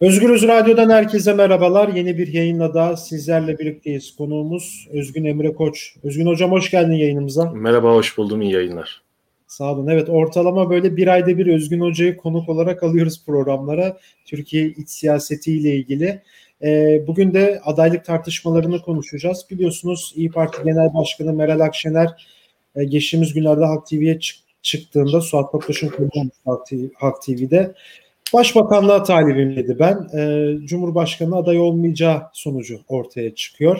Özgürüz Radyo'dan herkese merhabalar. Yeni bir yayınla daha sizlerle birlikteyiz. Konuğumuz Özgün Emre Koç. Özgün Hocam hoş geldin yayınımıza. Merhaba, hoş buldum. İyi yayınlar. Sağ olun. Evet ortalama böyle bir ayda bir Özgün Hoca'yı konuk olarak alıyoruz programlara. Türkiye iç siyasetiyle ilgili. Ee, bugün de adaylık tartışmalarını konuşacağız. Biliyorsunuz İyi Parti Genel Başkanı Meral Akşener e, geçtiğimiz günlerde Halk TV'ye çıktığında Suat Toptaş'ın konuğu Halk TV'de Başbakanlığa talibim dedi ben. E, Cumhurbaşkanı aday olmayacağı sonucu ortaya çıkıyor.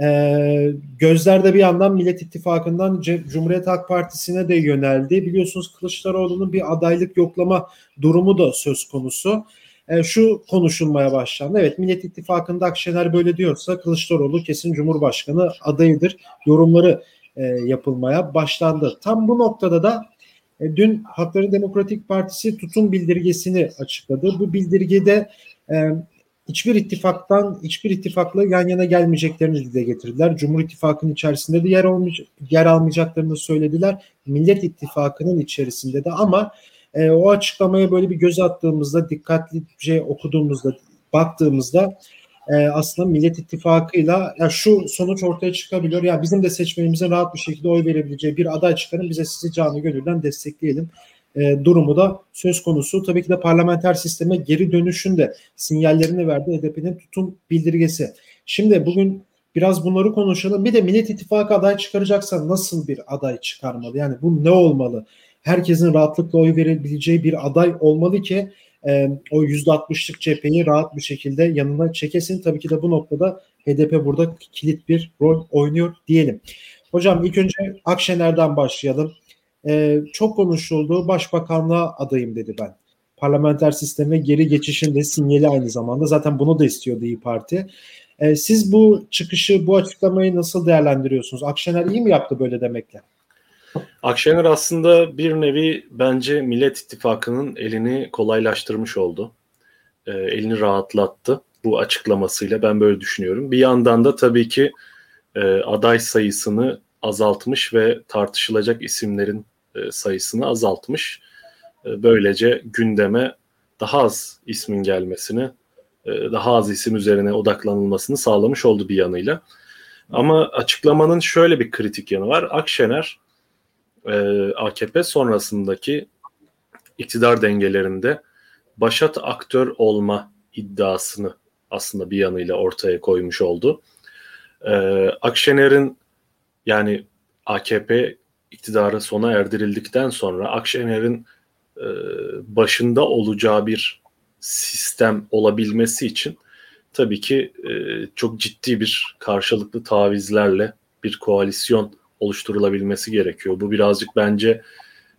E, gözler de bir yandan Millet İttifakı'ndan Cumhuriyet Halk Partisi'ne de yöneldi. Biliyorsunuz Kılıçdaroğlu'nun bir adaylık yoklama durumu da söz konusu. E, şu konuşulmaya başlandı. Evet Millet İttifakı'nda Akşener böyle diyorsa Kılıçdaroğlu kesin Cumhurbaşkanı adayıdır. Yorumları e, yapılmaya başlandı. Tam bu noktada da e, dün Hakları Demokratik Partisi tutum bildirgesini açıkladı. Bu bildirgede e, hiçbir ittifaktan, hiçbir ittifakla yan yana gelmeyeceklerini dile getirdiler. Cumhur İttifakı'nın içerisinde de yer, olmayacak, yer almayacaklarını söylediler. Millet İttifakı'nın içerisinde de ama e, o açıklamaya böyle bir göz attığımızda, dikkatlice okuduğumuzda, baktığımızda e, aslında Millet İttifakı'yla ya şu sonuç ortaya çıkabiliyor. Ya bizim de seçmenimize rahat bir şekilde oy verebileceği bir aday çıkarın bize sizi canı gönülden destekleyelim e, durumu da söz konusu. Tabii ki de parlamenter sisteme geri dönüşün de sinyallerini verdi HDP'nin tutum bildirgesi. Şimdi bugün biraz bunları konuşalım. Bir de Millet İttifakı aday çıkaracaksa nasıl bir aday çıkarmalı? Yani bu ne olmalı? Herkesin rahatlıkla oy verebileceği bir aday olmalı ki e, o %60'lık cepheyi rahat bir şekilde yanına çekesin. Tabii ki de bu noktada HDP burada kilit bir rol oynuyor diyelim. Hocam ilk önce Akşener'den başlayalım. E, çok konuşuldu. Başbakanlığa adayım dedi ben. Parlamenter sisteme geri geçişin de sinyali aynı zamanda. Zaten bunu da istiyordu İyi Parti. E, siz bu çıkışı, bu açıklamayı nasıl değerlendiriyorsunuz? Akşener iyi mi yaptı böyle demekle? Akşener aslında bir nevi bence Millet İttifakı'nın elini kolaylaştırmış oldu. E, elini rahatlattı bu açıklamasıyla ben böyle düşünüyorum. Bir yandan da tabii ki e, aday sayısını azaltmış ve tartışılacak isimlerin e, sayısını azaltmış. E, böylece gündeme daha az ismin gelmesini, e, daha az isim üzerine odaklanılmasını sağlamış oldu bir yanıyla. Ama açıklamanın şöyle bir kritik yanı var. Akşener e, AKP sonrasındaki iktidar dengelerinde başat aktör olma iddiasını aslında bir yanıyla ortaya koymuş oldu. E, Akşener'in yani AKP iktidarı sona erdirildikten sonra Akşener'in e, başında olacağı bir sistem olabilmesi için tabii ki e, çok ciddi bir karşılıklı tavizlerle bir koalisyon oluşturulabilmesi gerekiyor. Bu birazcık bence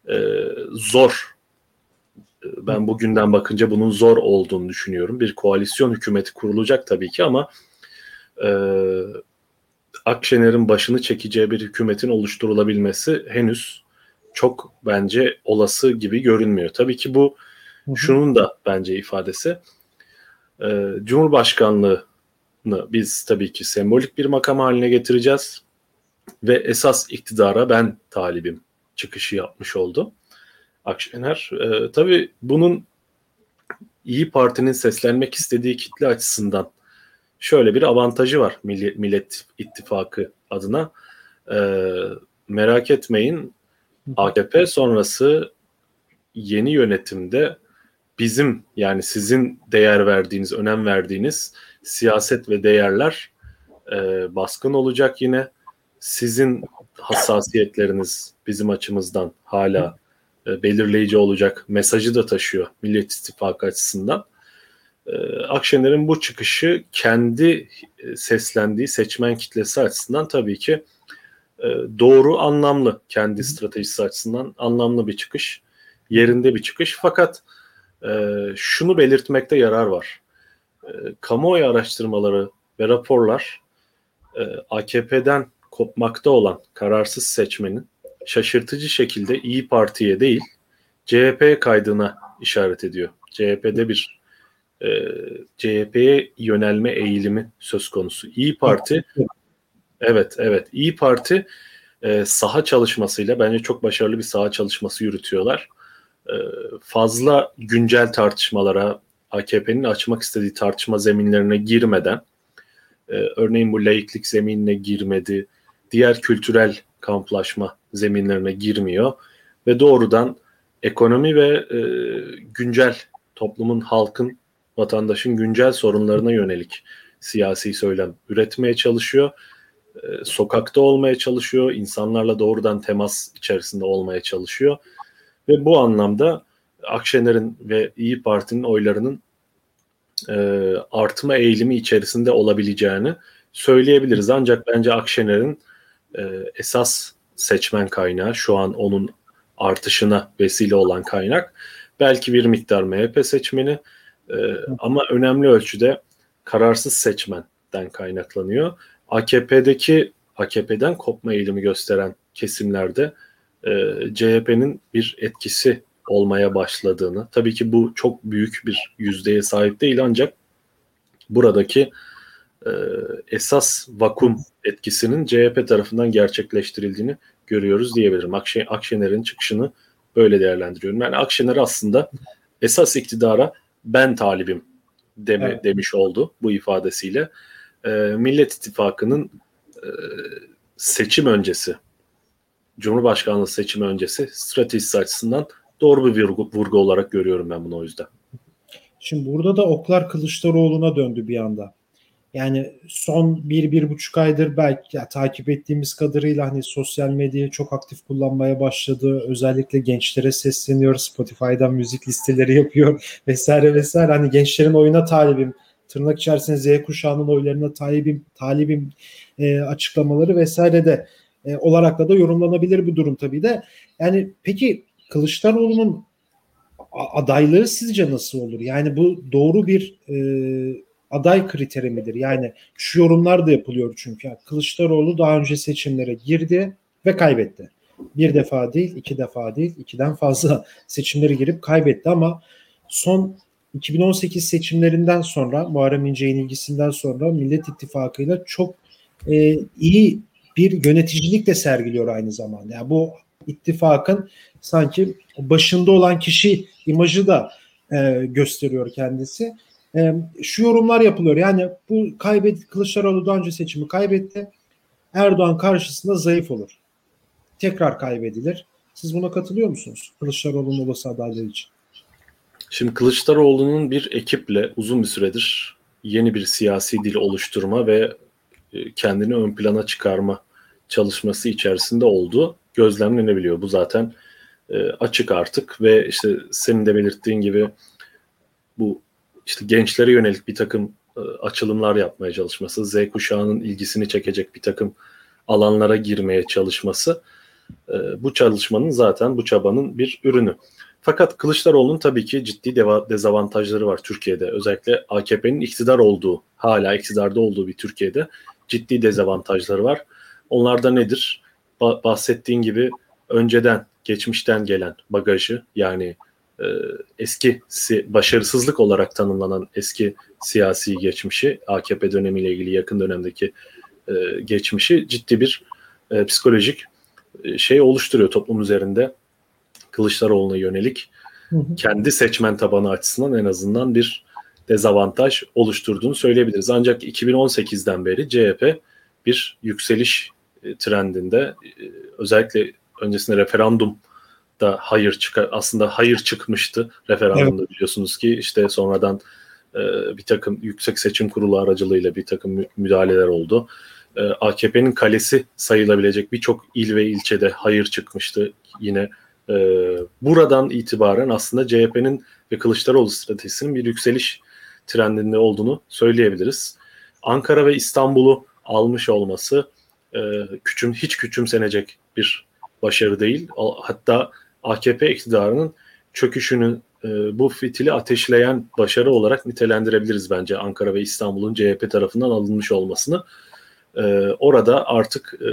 e, zor. Ben bugünden bakınca bunun zor olduğunu düşünüyorum. Bir koalisyon hükümeti kurulacak tabii ki ama e, Akşener'in başını çekeceği bir hükümetin oluşturulabilmesi henüz çok bence olası gibi görünmüyor. Tabii ki bu şunun da bence ifadesi. E, Cumhurbaşkanlığını biz tabii ki sembolik bir makam haline getireceğiz ve esas iktidara ben talibim çıkışı yapmış oldu Akşener. E, tabii bunun İyi Parti'nin seslenmek istediği kitle açısından şöyle bir avantajı var Millet, Millet İttifakı adına. E, merak etmeyin AKP sonrası yeni yönetimde bizim yani sizin değer verdiğiniz, önem verdiğiniz siyaset ve değerler e, baskın olacak yine sizin hassasiyetleriniz bizim açımızdan hala e, belirleyici olacak mesajı da taşıyor Millet İttifakı açısından. E, Akşener'in bu çıkışı kendi e, seslendiği seçmen kitlesi açısından tabii ki doğru, anlamlı, kendi stratejisi açısından anlamlı bir çıkış, yerinde bir çıkış. Fakat şunu belirtmekte yarar var. Kamuoyu araştırmaları ve raporlar AKP'den kopmakta olan kararsız seçmenin şaşırtıcı şekilde İyi Parti'ye değil CHP kaydına işaret ediyor. CHP'de bir e, CHP'ye yönelme eğilimi söz konusu. İyi Parti evet evet İyi Parti e, saha çalışmasıyla bence çok başarılı bir saha çalışması yürütüyorlar. E, fazla güncel tartışmalara AKP'nin açmak istediği tartışma zeminlerine girmeden e, örneğin bu laiklik zeminine girmedi, diğer kültürel kamplaşma zeminlerine girmiyor ve doğrudan ekonomi ve e, güncel toplumun, halkın, vatandaşın güncel sorunlarına yönelik siyasi söylem üretmeye çalışıyor. E, sokakta olmaya çalışıyor, insanlarla doğrudan temas içerisinde olmaya çalışıyor. Ve bu anlamda Akşener'in ve İyi Parti'nin oylarının e, artma eğilimi içerisinde olabileceğini söyleyebiliriz. Ancak bence Akşener'in e, esas seçmen kaynağı şu an onun artışına vesile olan kaynak belki bir miktar MHP seçmeni e, ama önemli ölçüde kararsız seçmenden kaynaklanıyor. AKP'deki AKP'den kopma eğilimi gösteren kesimlerde e, CHP'nin bir etkisi olmaya başladığını, tabii ki bu çok büyük bir yüzdeye sahip değil ancak buradaki e, esas vakum etkisinin CHP tarafından gerçekleştirildiğini görüyoruz diyebilirim. Akşe, Akşener'in çıkışını böyle değerlendiriyorum. Yani Akşener aslında esas iktidara ben talibim deme, evet. demiş oldu bu ifadesiyle. E, Millet İttifakı'nın e, seçim öncesi, Cumhurbaşkanlığı seçimi öncesi stratejisi açısından doğru bir vurgu, vurgu olarak görüyorum ben bunu o yüzden. Şimdi burada da oklar Kılıçdaroğlu'na döndü bir anda. Yani son bir, bir buçuk aydır belki ya, takip ettiğimiz kadarıyla hani sosyal medyayı çok aktif kullanmaya başladı. Özellikle gençlere sesleniyor. Spotify'dan müzik listeleri yapıyor vesaire vesaire. Hani gençlerin oyuna talibim. Tırnak içerisinde Z kuşağının oylarına talibim, talibim e, açıklamaları vesaire de e, olarak da da yorumlanabilir bir durum tabii de. Yani peki Kılıçdaroğlu'nun adaylığı sizce nasıl olur? Yani bu doğru bir e, aday kriteri midir? Yani şu yorumlar da yapılıyor çünkü. Yani Kılıçdaroğlu daha önce seçimlere girdi ve kaybetti. Bir defa değil, iki defa değil, ikiden fazla seçimlere girip kaybetti ama son 2018 seçimlerinden sonra Muharrem İnce'nin ilgisinden sonra Millet İttifakı'yla çok e, iyi bir yöneticilik de sergiliyor aynı zamanda. Yani bu ittifakın sanki başında olan kişi imajı da e, gösteriyor kendisi. E, şu yorumlar yapılıyor. Yani bu kaybet Kılıçdaroğlu daha önce seçimi kaybetti. Erdoğan karşısında zayıf olur. Tekrar kaybedilir. Siz buna katılıyor musunuz? Kılıçdaroğlu'nun olası adaylığı için. Şimdi Kılıçdaroğlu'nun bir ekiple uzun bir süredir yeni bir siyasi dil oluşturma ve e, kendini ön plana çıkarma çalışması içerisinde oldu. Gözlemlenebiliyor. Bu zaten e, açık artık ve işte senin de belirttiğin gibi bu işte gençlere yönelik bir takım e, açılımlar yapmaya çalışması, Z kuşağının ilgisini çekecek bir takım alanlara girmeye çalışması e, bu çalışmanın zaten bu çabanın bir ürünü. Fakat Kılıçdaroğlu'nun tabii ki ciddi dezavantajları var Türkiye'de. Özellikle AKP'nin iktidar olduğu, hala iktidarda olduğu bir Türkiye'de ciddi dezavantajları var. Onlar da nedir? Ba- bahsettiğin gibi önceden, geçmişten gelen bagajı yani e, eski si- başarısızlık olarak tanımlanan eski siyasi geçmişi, AKP dönemiyle ilgili yakın dönemdeki e, geçmişi ciddi bir e, psikolojik e, şey oluşturuyor toplum üzerinde Kılıçdaroğlu'na yönelik hı hı. kendi seçmen tabanı açısından en azından bir dezavantaj oluşturduğunu söyleyebiliriz. Ancak 2018'den beri CHP bir yükseliş e, trendinde e, özellikle öncesinde referandum da hayır çıkar aslında hayır çıkmıştı referandumda evet. biliyorsunuz ki işte sonradan e, bir takım yüksek seçim kurulu aracılığıyla bir takım müdahaleler oldu. E, AKP'nin kalesi sayılabilecek birçok il ve ilçede hayır çıkmıştı yine. E, buradan itibaren aslında CHP'nin ve Kılıçdaroğlu stratejisinin bir yükseliş trendinde olduğunu söyleyebiliriz. Ankara ve İstanbul'u almış olması e, küçüm hiç küçümsenecek bir başarı değil. Hatta AKP iktidarının çöküşünü e, bu fitili ateşleyen başarı olarak nitelendirebiliriz bence Ankara ve İstanbul'un CHP tarafından alınmış olmasını. E, orada artık e,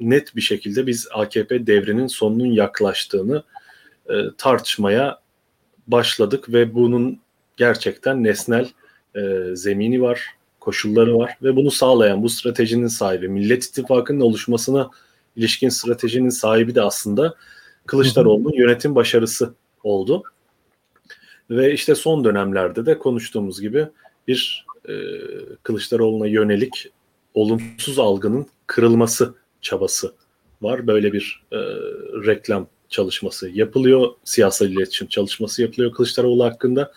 net bir şekilde biz AKP devrinin sonunun yaklaştığını e, tartışmaya başladık ve bunun gerçekten nesnel e, zemini var, koşulları var ve bunu sağlayan bu stratejinin sahibi Millet İttifakı'nın oluşmasına ilişkin stratejinin sahibi de aslında Kılıçdaroğlu'nun yönetim başarısı oldu. Ve işte son dönemlerde de konuştuğumuz gibi bir e, Kılıçdaroğlu'na yönelik olumsuz algının kırılması çabası var. Böyle bir e, reklam çalışması yapılıyor. Siyasal iletişim çalışması yapılıyor Kılıçdaroğlu hakkında.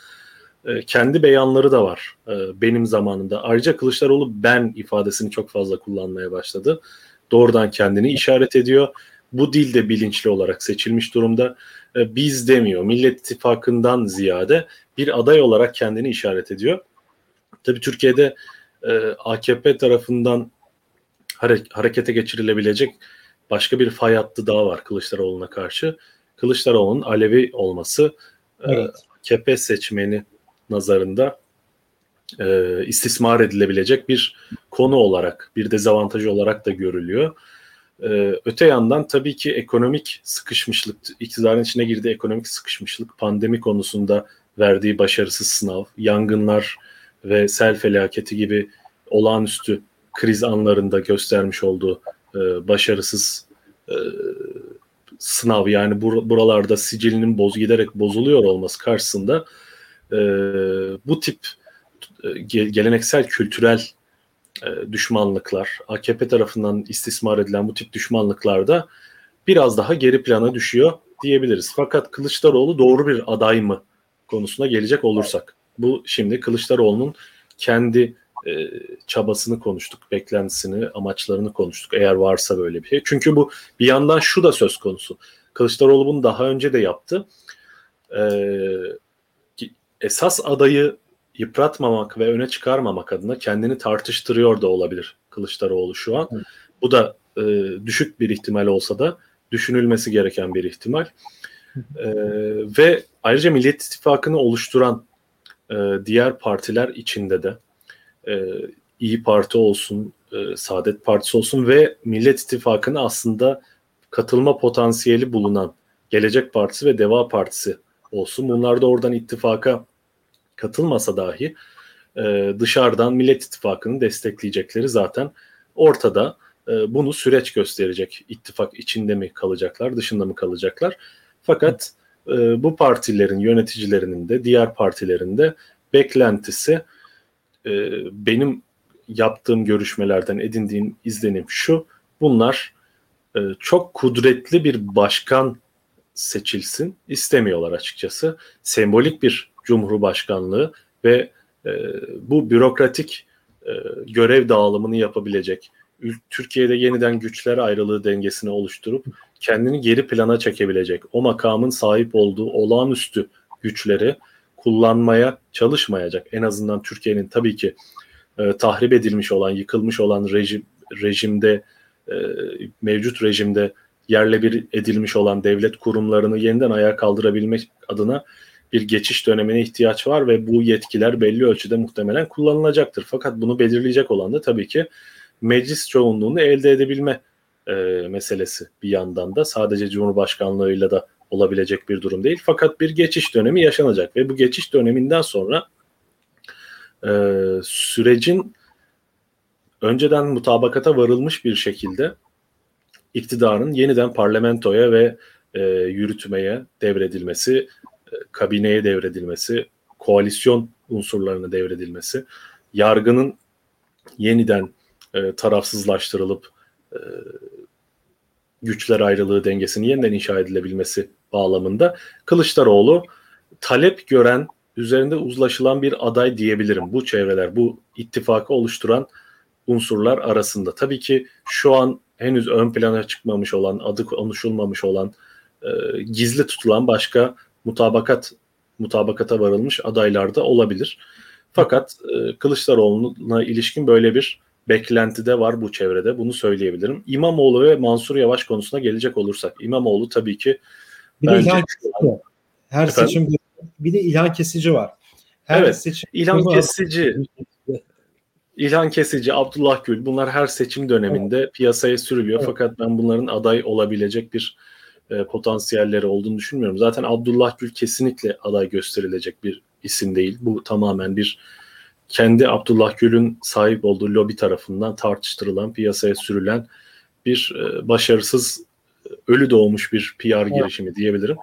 E, kendi beyanları da var e, benim zamanımda. Ayrıca Kılıçdaroğlu ben ifadesini çok fazla kullanmaya başladı. Doğrudan kendini işaret ediyor. Bu dil de bilinçli olarak seçilmiş durumda. E, biz demiyor. Millet İttifakı'ndan ziyade bir aday olarak kendini işaret ediyor. Tabii Türkiye'de e, AKP tarafından hare- harekete geçirilebilecek başka bir fay hattı daha var Kılıçdaroğlu'na karşı. Kılıçdaroğlu'nun Alevi olması e, evet. e, AKP seçmeni nazarında e, istismar edilebilecek bir konu olarak, bir dezavantajı olarak da görülüyor. E, öte yandan tabii ki ekonomik sıkışmışlık, iktidarın içine girdiği ekonomik sıkışmışlık, pandemi konusunda verdiği başarısız sınav, yangınlar ve sel felaketi gibi olağanüstü kriz anlarında göstermiş olduğu e, başarısız e, sınav yani bur- buralarda sicilinin boz giderek bozuluyor olması karşısında e, bu tip e, geleneksel kültürel düşmanlıklar, AKP tarafından istismar edilen bu tip düşmanlıklarda biraz daha geri plana düşüyor diyebiliriz. Fakat Kılıçdaroğlu doğru bir aday mı konusuna gelecek olursak. Bu şimdi Kılıçdaroğlu'nun kendi e, çabasını konuştuk, beklentisini, amaçlarını konuştuk eğer varsa böyle bir şey. Çünkü bu bir yandan şu da söz konusu. Kılıçdaroğlu bunu daha önce de yaptı. Ee, esas adayı yıpratmamak ve öne çıkarmamak adına kendini tartıştırıyor da olabilir Kılıçdaroğlu şu an. Evet. Bu da e, düşük bir ihtimal olsa da düşünülmesi gereken bir ihtimal. E, ve ayrıca Millet İttifakı'nı oluşturan e, diğer partiler içinde de e, İyi Parti olsun, e, Saadet Partisi olsun ve Millet İttifakı'na aslında katılma potansiyeli bulunan Gelecek Partisi ve Deva Partisi olsun. Bunlar da oradan ittifaka katılmasa dahi e, dışarıdan Millet İttifakı'nı destekleyecekleri zaten ortada. E, bunu süreç gösterecek. İttifak içinde mi kalacaklar, dışında mı kalacaklar? Fakat e, bu partilerin yöneticilerinin de diğer partilerin de beklentisi e, benim yaptığım görüşmelerden edindiğim izlenim şu. Bunlar e, çok kudretli bir başkan seçilsin istemiyorlar açıkçası. Sembolik bir cumhurbaşkanlığı ve e, bu bürokratik e, görev dağılımını yapabilecek, Türkiye'de yeniden güçler ayrılığı dengesini oluşturup kendini geri plana çekebilecek, o makamın sahip olduğu olağanüstü güçleri kullanmaya çalışmayacak. En azından Türkiye'nin tabii ki e, tahrip edilmiş olan, yıkılmış olan rejim rejimde e, mevcut rejimde yerle bir edilmiş olan devlet kurumlarını yeniden ayağa kaldırabilmek adına bir geçiş dönemine ihtiyaç var ve bu yetkiler belli ölçüde muhtemelen kullanılacaktır. Fakat bunu belirleyecek olan da tabii ki meclis çoğunluğunu elde edebilme e, meselesi bir yandan da sadece Cumhurbaşkanlığıyla da olabilecek bir durum değil. Fakat bir geçiş dönemi yaşanacak ve bu geçiş döneminden sonra e, sürecin önceden mutabakata varılmış bir şekilde iktidarın yeniden parlamentoya ve e, yürütmeye devredilmesi, kabineye devredilmesi, koalisyon unsurlarına devredilmesi, yargının yeniden e, tarafsızlaştırılıp e, güçler ayrılığı dengesinin yeniden inşa edilebilmesi bağlamında Kılıçdaroğlu talep gören, üzerinde uzlaşılan bir aday diyebilirim. Bu çevreler, bu ittifakı oluşturan unsurlar arasında. Tabii ki şu an henüz ön plana çıkmamış olan, adı konuşulmamış olan, e, gizli tutulan başka mutabakat mutabakata varılmış adaylar da olabilir. Fakat e, Kılıçdaroğlu'na ilişkin böyle bir beklenti de var bu çevrede. Bunu söyleyebilirim. İmamoğlu ve Mansur Yavaş konusuna gelecek olursak. İmamoğlu tabii ki bir de ilhan kesici. Her Efendim? seçim bir de ilhan kesici var. Her evet. Seçim ilhan kesici. İlhan Kesici, Abdullah Gül bunlar her seçim döneminde evet. piyasaya sürülüyor. Evet. Fakat ben bunların aday olabilecek bir e, potansiyelleri olduğunu düşünmüyorum. Zaten Abdullah Gül kesinlikle aday gösterilecek bir isim değil. Bu tamamen bir kendi Abdullah Gül'ün sahip olduğu lobi tarafından tartıştırılan, piyasaya sürülen bir e, başarısız, ölü doğmuş bir PR evet. girişimi diyebilirim.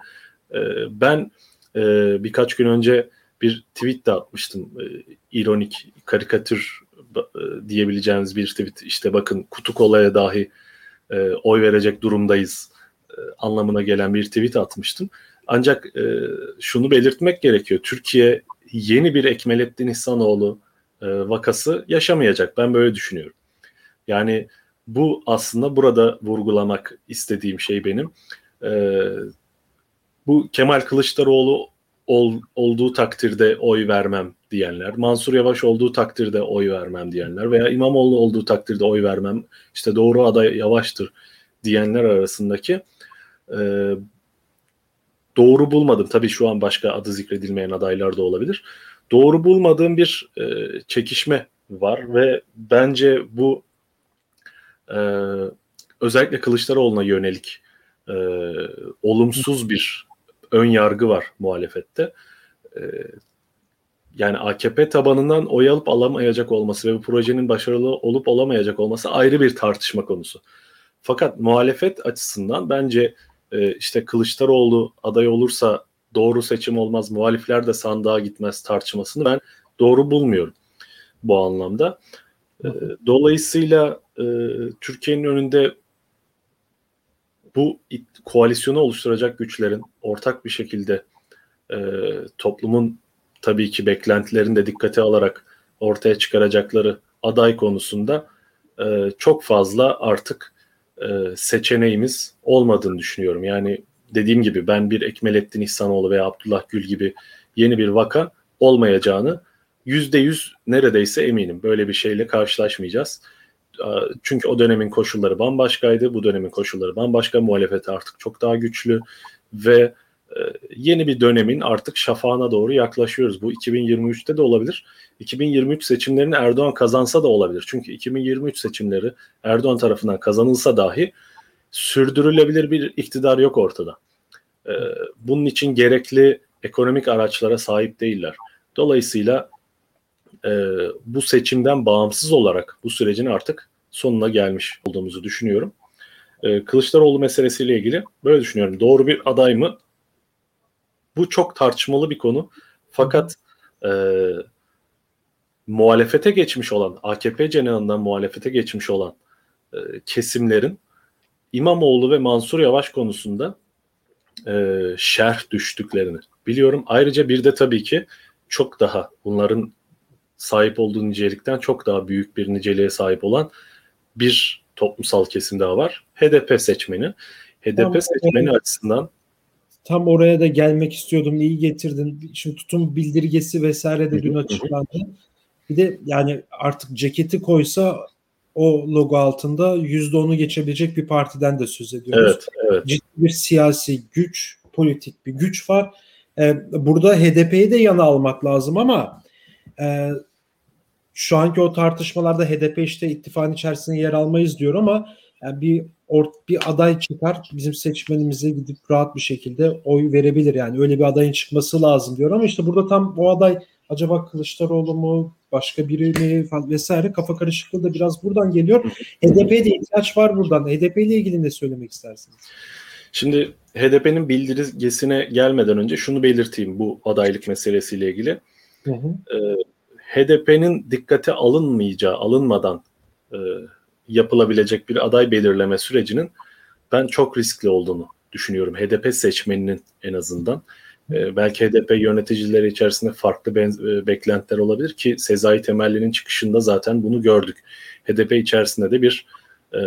E, ben e, birkaç gün önce bir tweet de atmıştım. E, ironik, karikatür e, diyebileceğimiz bir tweet. İşte bakın kutu kolaya dahi e, oy verecek durumdayız e, anlamına gelen bir tweet atmıştım. Ancak e, şunu belirtmek gerekiyor. Türkiye yeni bir Ekmelettin İhsanoğlu e, vakası yaşamayacak. Ben böyle düşünüyorum. Yani bu aslında burada vurgulamak istediğim şey benim. E, bu Kemal Kılıçdaroğlu ol, olduğu takdirde oy vermem diyenler, Mansur Yavaş olduğu takdirde oy vermem diyenler veya İmamoğlu olduğu takdirde oy vermem, işte doğru aday Yavaş'tır diyenler arasındaki e, doğru bulmadım. Tabii şu an başka adı zikredilmeyen adaylar da olabilir. Doğru bulmadığım bir e, çekişme var ve bence bu e, özellikle Kılıçdaroğlu'na yönelik e, olumsuz bir ön yargı var muhalefette. E, yani AKP tabanından oy alıp alamayacak olması ve bu projenin başarılı olup olamayacak olması ayrı bir tartışma konusu. Fakat muhalefet açısından bence e, işte Kılıçdaroğlu aday olursa doğru seçim olmaz, muhalifler de sandığa gitmez tartışmasını ben doğru bulmuyorum bu anlamda. E, dolayısıyla e, Türkiye'nin önünde bu koalisyonu oluşturacak güçlerin ortak bir şekilde e, toplumun tabii ki beklentilerini de dikkate alarak ortaya çıkaracakları aday konusunda e, çok fazla artık e, seçeneğimiz olmadığını düşünüyorum. Yani dediğim gibi ben bir Ekmelettin İhsanoğlu veya Abdullah Gül gibi yeni bir vaka olmayacağını yüzde yüz neredeyse eminim. Böyle bir şeyle karşılaşmayacağız. Çünkü o dönemin koşulları bambaşkaydı. Bu dönemin koşulları bambaşka. Muhalefet artık çok daha güçlü ve e, yeni bir dönemin artık şafağına doğru yaklaşıyoruz. Bu 2023'te de olabilir. 2023 seçimlerini Erdoğan kazansa da olabilir. Çünkü 2023 seçimleri Erdoğan tarafından kazanılsa dahi sürdürülebilir bir iktidar yok ortada. E, bunun için gerekli ekonomik araçlara sahip değiller. Dolayısıyla e, bu seçimden bağımsız olarak bu sürecin artık sonuna gelmiş olduğumuzu düşünüyorum. E, Kılıçdaroğlu meselesiyle ilgili böyle düşünüyorum. Doğru bir aday mı? Bu çok tartışmalı bir konu. Fakat e, muhalefete geçmiş olan, AKP cenahından muhalefete geçmiş olan e, kesimlerin İmamoğlu ve Mansur Yavaş konusunda e, şerh düştüklerini biliyorum. Ayrıca bir de tabii ki çok daha bunların sahip olduğu nicelikten çok daha büyük bir niceliğe sahip olan bir toplumsal kesim daha var. HDP seçmeni. HDP tamam, seçmeni açısından tam oraya da gelmek istiyordum. İyi getirdin. Şimdi tutum bildirgesi vesaire de dün açıklandı. Bir de yani artık ceketi koysa o logo altında yüzde onu geçebilecek bir partiden de söz ediyoruz. Evet, evet. Ciddi bir siyasi güç, politik bir güç var. Ee, burada HDP'yi de yana almak lazım ama e, şu anki o tartışmalarda HDP işte ittifakın içerisinde yer almayız diyor ama yani bir or, bir aday çıkar bizim seçmenimize gidip rahat bir şekilde oy verebilir yani öyle bir adayın çıkması lazım diyor ama işte burada tam o aday acaba Kılıçdaroğlu mu başka biri mi vesaire kafa karışıklığı da biraz buradan geliyor. HDP'ye de ihtiyaç var buradan. HDP ile ilgili ne söylemek istersiniz? Şimdi HDP'nin bildirgesine gelmeden önce şunu belirteyim bu adaylık meselesiyle ilgili. Hı hı. Ee, HDP'nin dikkate alınmayacağı, alınmadan e, yapılabilecek bir aday belirleme sürecinin ben çok riskli olduğunu düşünüyorum. HDP seçmeninin en azından. E, belki HDP yöneticileri içerisinde farklı benz- e, beklentiler olabilir ki Sezai Temelli'nin çıkışında zaten bunu gördük. HDP içerisinde de bir e,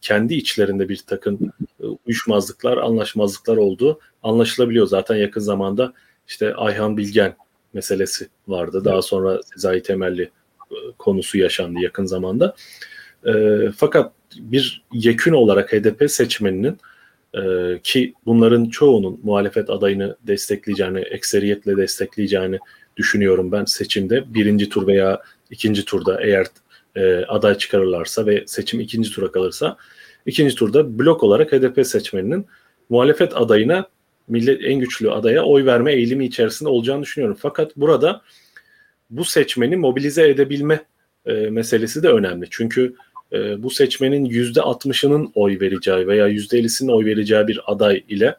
kendi içlerinde bir takım e, uyuşmazlıklar, anlaşmazlıklar olduğu anlaşılabiliyor. Zaten yakın zamanda işte Ayhan Bilgen meselesi vardı. Daha sonra Sezai Temelli e, konusu yaşandı yakın zamanda. E, fakat bir yekün olarak HDP seçmeninin e, ki bunların çoğunun muhalefet adayını destekleyeceğini, ekseriyetle destekleyeceğini düşünüyorum ben seçimde. Birinci tur veya ikinci turda eğer e, aday çıkarırlarsa ve seçim ikinci tura kalırsa ikinci turda blok olarak HDP seçmeninin muhalefet adayına millet en güçlü adaya oy verme eğilimi içerisinde olacağını düşünüyorum. Fakat burada bu seçmeni mobilize edebilme e, meselesi de önemli. Çünkü e, bu seçmenin yüzde 60'ının oy vereceği veya yüzde 50'sinin oy vereceği bir aday ile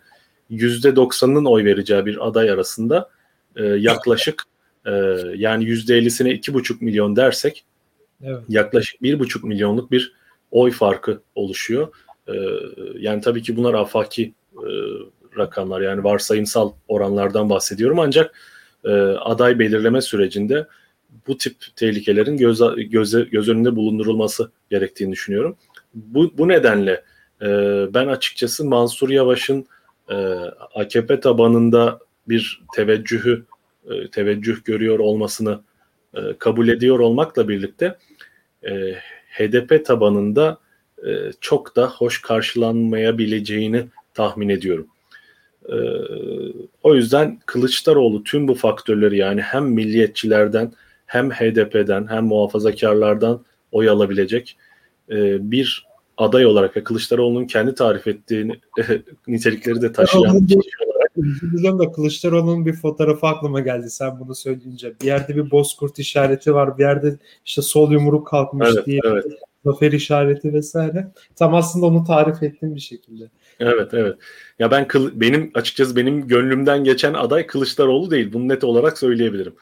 %90'ının oy vereceği bir aday arasında e, yaklaşık e, yani %50'sine 2,5 milyon dersek evet. yaklaşık 1,5 milyonluk bir oy farkı oluşuyor. E, yani tabii ki bunlar afaki e, rakamlar yani varsayımsal oranlardan bahsediyorum ancak e, aday belirleme sürecinde bu tip tehlikelerin göz, göz, göz önünde bulundurulması gerektiğini düşünüyorum. Bu, bu nedenle e, ben açıkçası Mansur Yavaş'ın e, AKP tabanında bir teveccühü e, teveccüh görüyor olmasını e, kabul ediyor olmakla birlikte e, HDP tabanında e, çok da hoş karşılanmayabileceğini tahmin ediyorum. E, o yüzden Kılıçdaroğlu tüm bu faktörleri yani hem milliyetçilerden hem HDP'den hem muhafazakarlardan oy alabilecek e, bir aday olarak ve Kılıçdaroğlu'nun kendi tarif ettiği nitelikleri de taşıyan bir kişi olarak. Kılıçdaroğlu'nun bir fotoğrafı aklıma geldi sen bunu söyleyince. Bir yerde bir bozkurt işareti var, bir yerde işte sol yumruk kalkmış evet, diye evet. zafer işareti vesaire. Tam aslında onu tarif ettiğim bir şekilde. Evet evet. Ya ben benim açıkçası benim gönlümden geçen aday Kılıçdaroğlu değil. Bunu net olarak söyleyebilirim.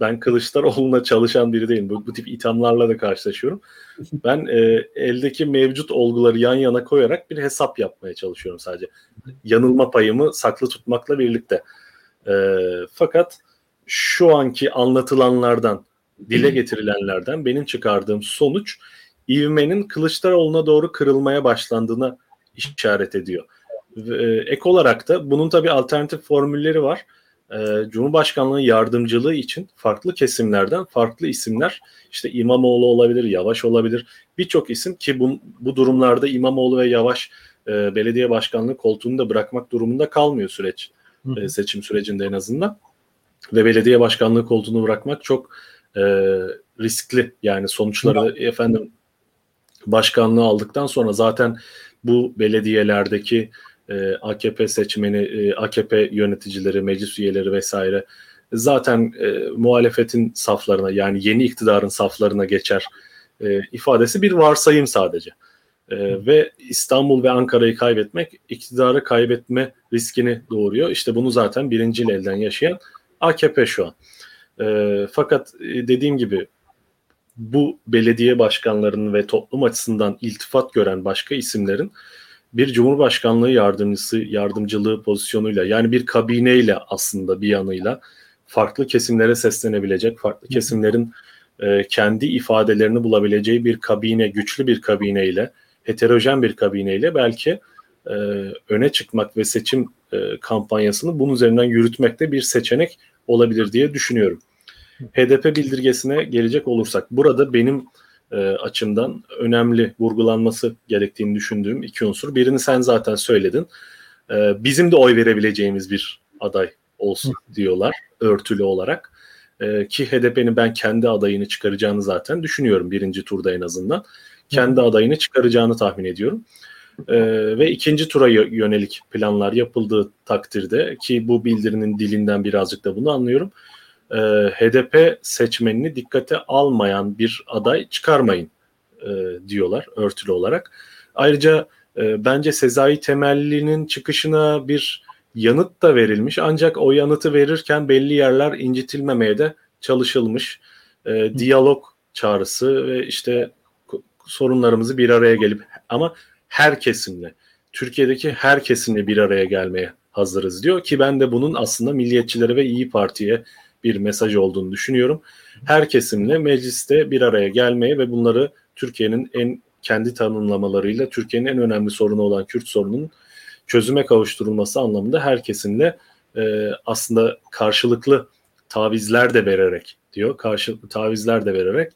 Ben Kılıçdaroğlu'na çalışan biri değilim. Bu, bu tip ithamlarla da karşılaşıyorum. Ben e, eldeki mevcut olguları yan yana koyarak bir hesap yapmaya çalışıyorum sadece. Yanılma payımı saklı tutmakla birlikte. E, fakat şu anki anlatılanlardan, dile getirilenlerden benim çıkardığım sonuç ivmenin Kılıçdaroğlu'na doğru kırılmaya başlandığına işaret ediyor. E, ek olarak da bunun tabi alternatif formülleri var. E, Cumhurbaşkanlığı yardımcılığı için farklı kesimlerden farklı isimler işte İmamoğlu olabilir, Yavaş olabilir. Birçok isim ki bu, bu durumlarda İmamoğlu ve Yavaş e, belediye başkanlığı koltuğunu da bırakmak durumunda kalmıyor süreç. E, seçim sürecinde en azından. Ve belediye başkanlığı koltuğunu bırakmak çok e, riskli. Yani sonuçları efendim başkanlığı aldıktan sonra zaten bu belediyelerdeki e, AKP seçmeni, e, AKP yöneticileri, meclis üyeleri vesaire zaten e, muhalefetin saflarına yani yeni iktidarın saflarına geçer e, ifadesi bir varsayım sadece. E, ve İstanbul ve Ankara'yı kaybetmek iktidarı kaybetme riskini doğuruyor. İşte bunu zaten birinci elden yaşayan AKP şu an. E, fakat e, dediğim gibi bu belediye başkanlarının ve toplum açısından iltifat gören başka isimlerin bir cumhurbaşkanlığı yardımcısı yardımcılığı pozisyonuyla yani bir kabineyle aslında bir yanıyla farklı kesimlere seslenebilecek, farklı kesimlerin e, kendi ifadelerini bulabileceği bir kabine, güçlü bir kabineyle, heterojen bir kabineyle belki e, öne çıkmak ve seçim e, kampanyasını bunun üzerinden yürütmekte bir seçenek olabilir diye düşünüyorum. HDP bildirgesine gelecek olursak burada benim e, açımdan önemli vurgulanması gerektiğini düşündüğüm iki unsur. Birini sen zaten söyledin. E, bizim de oy verebileceğimiz bir aday olsun diyorlar örtülü olarak. E, ki HDP'nin ben kendi adayını çıkaracağını zaten düşünüyorum birinci turda en azından. Kendi adayını çıkaracağını tahmin ediyorum. Ee, ve ikinci tura yönelik planlar yapıldığı takdirde ki bu bildirinin dilinden birazcık da bunu anlıyorum e, HDP seçmenini dikkate almayan bir aday çıkarmayın e, diyorlar örtülü olarak. Ayrıca e, bence Sezai Temelli'nin çıkışına bir yanıt da verilmiş ancak o yanıtı verirken belli yerler incitilmemeye de çalışılmış. E, diyalog çağrısı ve işte sorunlarımızı bir araya gelip ama her kesimle Türkiye'deki her kesimle bir araya gelmeye hazırız diyor ki ben de bunun aslında milliyetçilere ve İyi Parti'ye bir mesaj olduğunu düşünüyorum. Her kesimle mecliste bir araya gelmeye ve bunları Türkiye'nin en kendi tanımlamalarıyla Türkiye'nin en önemli sorunu olan Kürt sorununun çözüme kavuşturulması anlamında her kesimle e, aslında karşılıklı tavizler de vererek diyor. Karşılıklı tavizler de vererek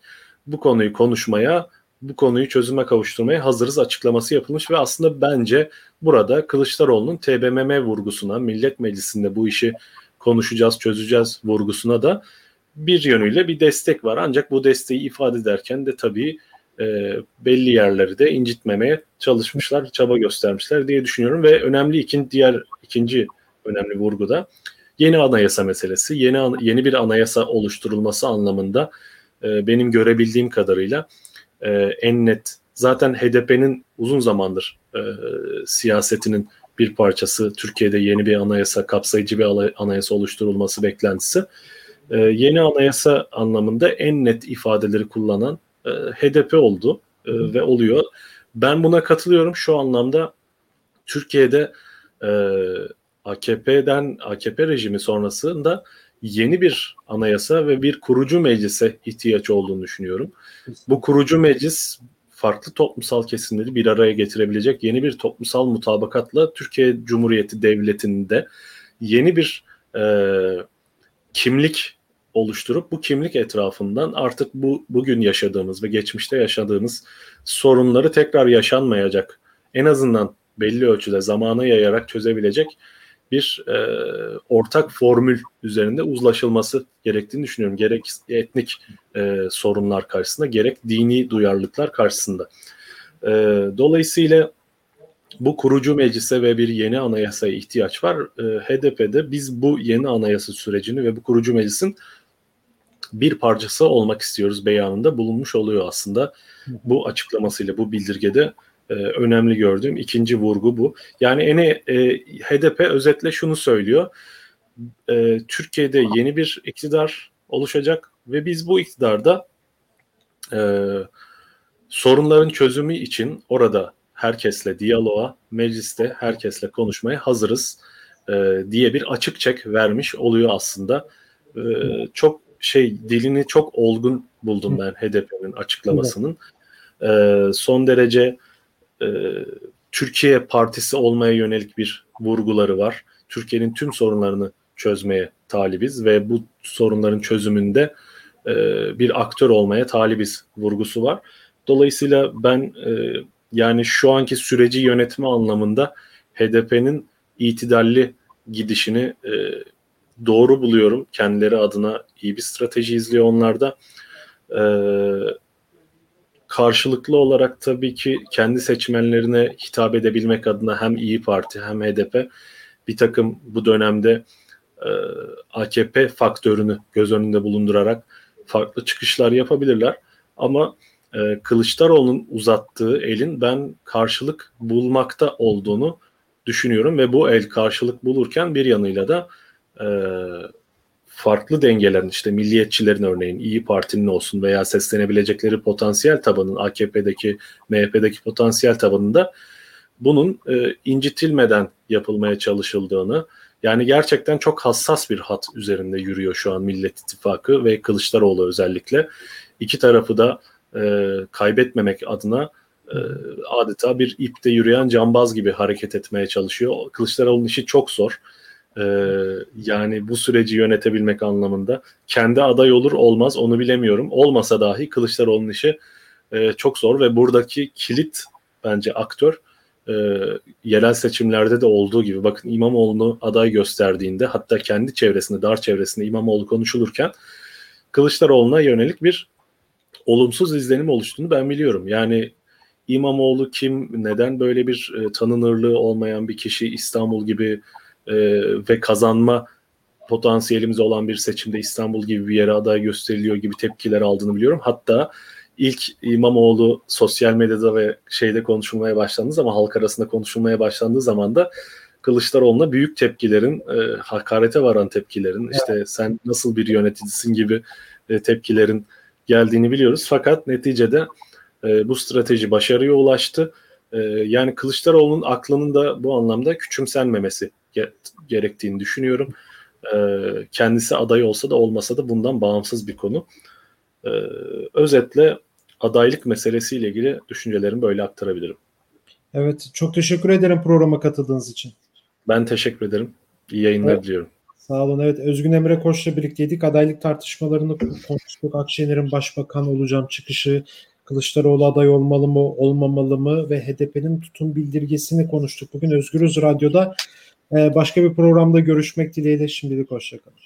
bu konuyu konuşmaya, bu konuyu çözüme kavuşturmaya hazırız açıklaması yapılmış ve aslında bence burada Kılıçdaroğlu'nun TBMM vurgusuna, Millet Meclisi'nde bu işi konuşacağız, çözeceğiz vurgusuna da bir yönüyle bir destek var. Ancak bu desteği ifade ederken de tabii e, belli yerleri de incitmemeye çalışmışlar, çaba göstermişler diye düşünüyorum ve önemli ikinci diğer ikinci önemli vurgu da yeni anayasa meselesi. Yeni yeni bir anayasa oluşturulması anlamında e, benim görebildiğim kadarıyla e, en net zaten HDP'nin uzun zamandır e, siyasetinin bir parçası Türkiye'de yeni bir anayasa, kapsayıcı bir anayasa oluşturulması beklentisi. E, yeni anayasa anlamında en net ifadeleri kullanan e, HDP oldu e, ve oluyor. Ben buna katılıyorum. Şu anlamda Türkiye'de e, AKP'den AKP rejimi sonrasında yeni bir anayasa ve bir kurucu meclise ihtiyaç olduğunu düşünüyorum. Bu kurucu meclis farklı toplumsal kesimleri bir araya getirebilecek yeni bir toplumsal mutabakatla Türkiye Cumhuriyeti Devleti'nde yeni bir e, kimlik oluşturup bu kimlik etrafından artık bu bugün yaşadığımız ve geçmişte yaşadığımız sorunları tekrar yaşanmayacak en azından belli ölçüde zamana yayarak çözebilecek bir e, ortak formül üzerinde uzlaşılması gerektiğini düşünüyorum. Gerek etnik e, sorunlar karşısında gerek dini duyarlılıklar karşısında. E, dolayısıyla bu kurucu meclise ve bir yeni anayasaya ihtiyaç var. E, HDP'de biz bu yeni anayasa sürecini ve bu kurucu meclisin bir parçası olmak istiyoruz beyanında bulunmuş oluyor aslında. Bu açıklamasıyla, bu bildirgede e, önemli gördüğüm ikinci vurgu bu. Yani ene e, HDP özetle şunu söylüyor. E, Türkiye'de yeni bir iktidar oluşacak ve biz bu iktidarda e, sorunların çözümü için orada herkesle diyaloğa, mecliste herkesle konuşmaya hazırız e, diye bir açık çek vermiş oluyor aslında. E, çok şey dilini çok olgun buldum ben HDP'nin açıklamasının. E, son derece e, Türkiye Partisi olmaya yönelik bir vurguları var. Türkiye'nin tüm sorunlarını çözmeye talibiz ve bu sorunların çözümünde e, bir aktör olmaya talibiz vurgusu var. Dolayısıyla ben e, yani şu anki süreci yönetme anlamında HDP'nin itidalli gidişini e, doğru buluyorum. Kendileri adına iyi bir strateji izliyor onlarda. E, karşılıklı olarak tabii ki kendi seçmenlerine hitap edebilmek adına hem İyi Parti hem HDP bir takım bu dönemde e, AKP faktörünü göz önünde bulundurarak farklı çıkışlar yapabilirler. Ama e, Kılıçdaroğlu'nun uzattığı elin ben karşılık bulmakta olduğunu düşünüyorum ve bu el karşılık bulurken bir yanıyla da e, farklı dengelerin işte milliyetçilerin örneğin İyi Parti'nin olsun veya seslenebilecekleri potansiyel tabanın AKP'deki MHP'deki potansiyel tabanında bunun e, incitilmeden yapılmaya çalışıldığını yani gerçekten çok hassas bir hat üzerinde yürüyor şu an Millet İttifakı ve Kılıçdaroğlu özellikle. iki tarafı da e, kaybetmemek adına e, adeta bir ipte yürüyen cambaz gibi hareket etmeye çalışıyor. Kılıçdaroğlu'nun işi çok zor. Ee, yani bu süreci yönetebilmek anlamında kendi aday olur olmaz onu bilemiyorum. Olmasa dahi Kılıçdaroğlu'nun işi e, çok zor ve buradaki kilit bence aktör e, yerel seçimlerde de olduğu gibi bakın İmamoğlu'nu aday gösterdiğinde hatta kendi çevresinde dar çevresinde İmamoğlu konuşulurken Kılıçdaroğlu'na yönelik bir olumsuz izlenim oluştuğunu ben biliyorum. Yani İmamoğlu kim, neden böyle bir e, tanınırlığı olmayan bir kişi İstanbul gibi e, ve kazanma potansiyelimiz olan bir seçimde İstanbul gibi bir yere aday gösteriliyor gibi tepkiler aldığını biliyorum. Hatta ilk İmamoğlu sosyal medyada ve şeyde konuşulmaya başlandığı zaman halk arasında konuşulmaya başlandığı zaman da Kılıçdaroğlu'na büyük tepkilerin, e, hakarete varan tepkilerin, evet. işte sen nasıl bir yöneticisin gibi e, tepkilerin geldiğini biliyoruz. Fakat neticede e, bu strateji başarıya ulaştı. E, yani Kılıçdaroğlu'nun aklının da bu anlamda küçümsenmemesi gerektiğini düşünüyorum. E, kendisi aday olsa da olmasa da bundan bağımsız bir konu. E, özetle adaylık meselesiyle ilgili düşüncelerimi böyle aktarabilirim. Evet, çok teşekkür ederim programa katıldığınız için. Ben teşekkür ederim. İyi yayınlar evet. diliyorum. Sağ olun. Evet, Özgün Emre Koç'la birlikteydik. Adaylık tartışmalarını konuştuk. Akşener'in başbakan olacağım çıkışı, Kılıçdaroğlu aday olmalı mı, olmamalı mı ve HDP'nin tutum bildirgesini konuştuk. Bugün Özgürüz Radyo'da ee, başka bir programda görüşmek dileğiyle şimdilik hoşçakalın.